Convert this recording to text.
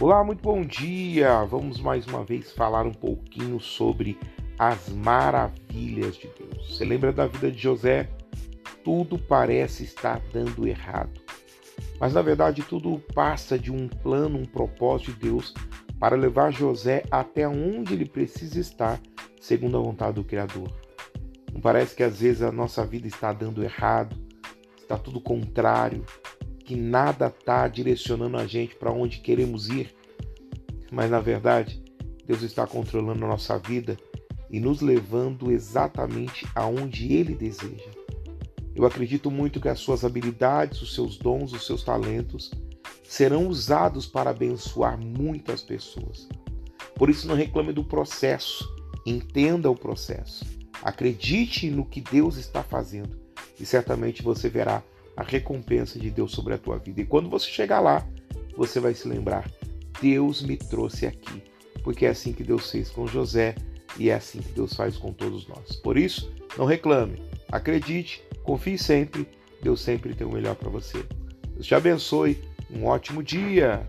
Olá, muito bom dia! Vamos mais uma vez falar um pouquinho sobre as maravilhas de Deus. Você lembra da vida de José? Tudo parece estar dando errado. Mas na verdade tudo passa de um plano, um propósito de Deus para levar José até onde ele precisa estar, segundo a vontade do Criador. Não parece que às vezes a nossa vida está dando errado, está tudo contrário, que nada está direcionando a gente para onde queremos ir, mas na verdade Deus está controlando a nossa vida e nos levando exatamente aonde Ele deseja. Eu acredito muito que as suas habilidades, os seus dons, os seus talentos serão usados para abençoar muitas pessoas. Por isso, não reclame do processo, entenda o processo, acredite no que Deus está fazendo e certamente você verá a recompensa de Deus sobre a tua vida. E quando você chegar lá, você vai se lembrar: Deus me trouxe aqui, porque é assim que Deus fez com José e é assim que Deus faz com todos nós. Por isso, não reclame, acredite, confie sempre, Deus sempre tem o melhor para você. Deus te abençoe, um ótimo dia!